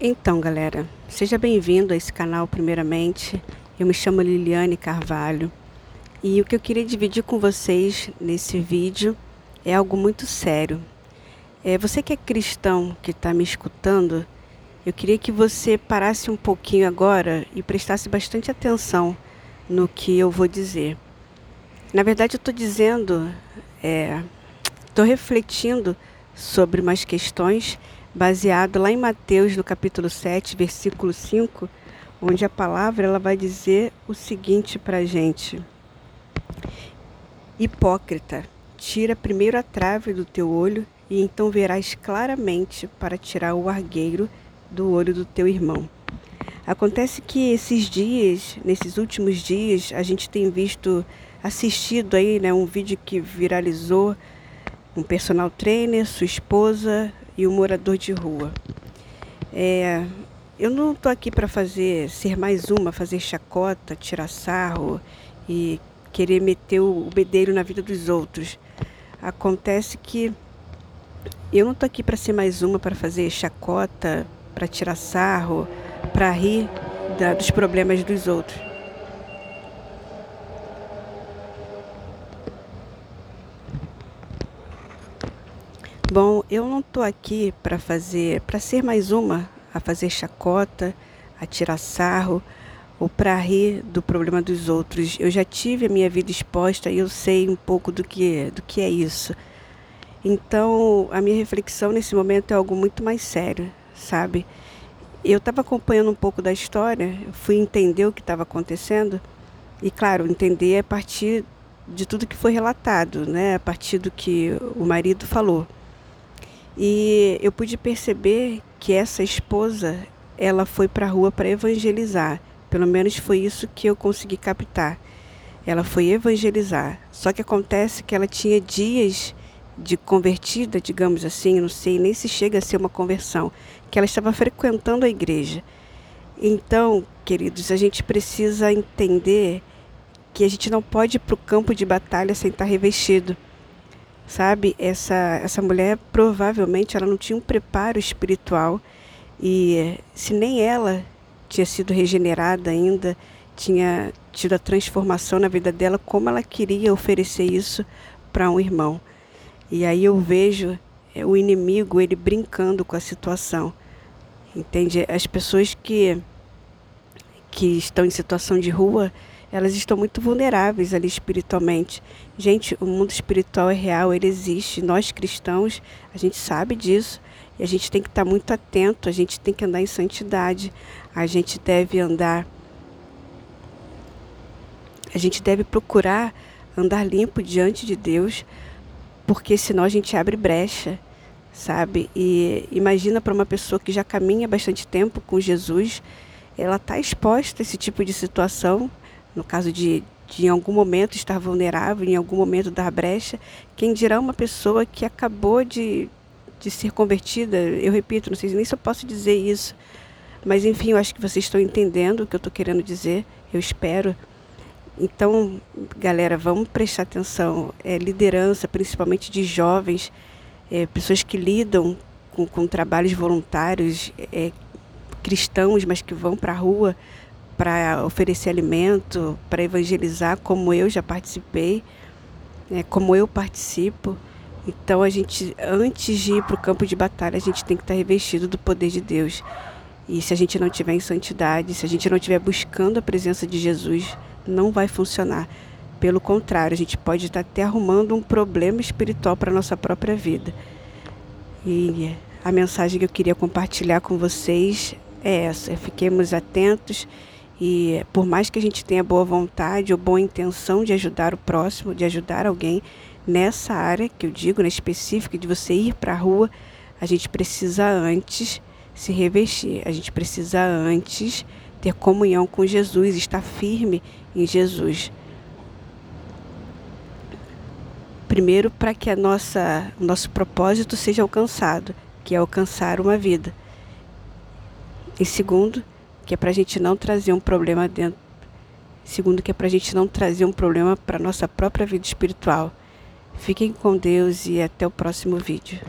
Então, galera, seja bem-vindo a esse canal primeiramente. Eu me chamo Liliane Carvalho e o que eu queria dividir com vocês nesse vídeo é algo muito sério. É, você que é cristão que está me escutando, eu queria que você parasse um pouquinho agora e prestasse bastante atenção no que eu vou dizer. Na verdade, eu estou dizendo, estou é, refletindo sobre umas questões baseado lá em Mateus, no capítulo 7, versículo 5, onde a palavra ela vai dizer o seguinte para a gente: Hipócrita, tira primeiro a trave do teu olho, e então verás claramente para tirar o argueiro do olho do teu irmão. Acontece que esses dias, nesses últimos dias, a gente tem visto, assistido aí, né, um vídeo que viralizou, um personal trainer, sua esposa e o morador de rua. É, eu não estou aqui para fazer ser mais uma, fazer chacota, tirar sarro e querer meter o bedelho na vida dos outros. Acontece que eu não estou aqui para ser mais uma, para fazer chacota, para tirar sarro, para rir da, dos problemas dos outros. Bom, eu não estou aqui para fazer, para ser mais uma a fazer chacota, a tirar sarro ou para rir do problema dos outros. Eu já tive a minha vida exposta e eu sei um pouco do que, do que é isso. Então, a minha reflexão nesse momento é algo muito mais sério, sabe? Eu estava acompanhando um pouco da história, fui entender o que estava acontecendo e, claro, entender a partir de tudo que foi relatado, né? A partir do que o marido falou. E eu pude perceber que essa esposa, ela foi para a rua para evangelizar. Pelo menos foi isso que eu consegui captar. Ela foi evangelizar. Só que acontece que ela tinha dias de convertida, digamos assim, não sei nem se chega a ser uma conversão, que ela estava frequentando a igreja. Então, queridos, a gente precisa entender que a gente não pode ir para o campo de batalha sem estar revestido sabe? Essa, essa mulher provavelmente ela não tinha um preparo espiritual e se nem ela tinha sido regenerada ainda, tinha tido a transformação na vida dela, como ela queria oferecer isso para um irmão. E aí eu vejo é, o inimigo ele brincando com a situação, entende? As pessoas que que estão em situação de rua, elas estão muito vulneráveis ali espiritualmente. Gente, o mundo espiritual é real, ele existe. Nós cristãos, a gente sabe disso. E a gente tem que estar muito atento, a gente tem que andar em santidade. A gente deve andar a gente deve procurar andar limpo diante de Deus, porque senão a gente abre brecha, sabe? E imagina para uma pessoa que já caminha bastante tempo com Jesus, ela está exposta a esse tipo de situação. No caso de, de em algum momento estar vulnerável, em algum momento dar brecha, quem dirá uma pessoa que acabou de, de ser convertida, eu repito, não sei nem se eu posso dizer isso, mas enfim, eu acho que vocês estão entendendo o que eu estou querendo dizer, eu espero. Então, galera, vamos prestar atenção. É, liderança, principalmente de jovens, é, pessoas que lidam com, com trabalhos voluntários, é, cristãos, mas que vão para a rua para oferecer alimento, para evangelizar, como eu já participei, né, como eu participo. Então a gente, antes de ir para o campo de batalha, a gente tem que estar revestido do poder de Deus. E se a gente não tiver em santidade, se a gente não estiver buscando a presença de Jesus, não vai funcionar. Pelo contrário, a gente pode estar até arrumando um problema espiritual para a nossa própria vida. E a mensagem que eu queria compartilhar com vocês é essa: fiquemos atentos e por mais que a gente tenha boa vontade ou boa intenção de ajudar o próximo, de ajudar alguém nessa área que eu digo, na específica de você ir para a rua, a gente precisa antes se revestir, a gente precisa antes ter comunhão com Jesus, estar firme em Jesus. Primeiro, para que a nossa, o nosso propósito seja alcançado, que é alcançar uma vida. E segundo, que é para a gente não trazer um problema dentro. Segundo, que é para a gente não trazer um problema para nossa própria vida espiritual. Fiquem com Deus e até o próximo vídeo.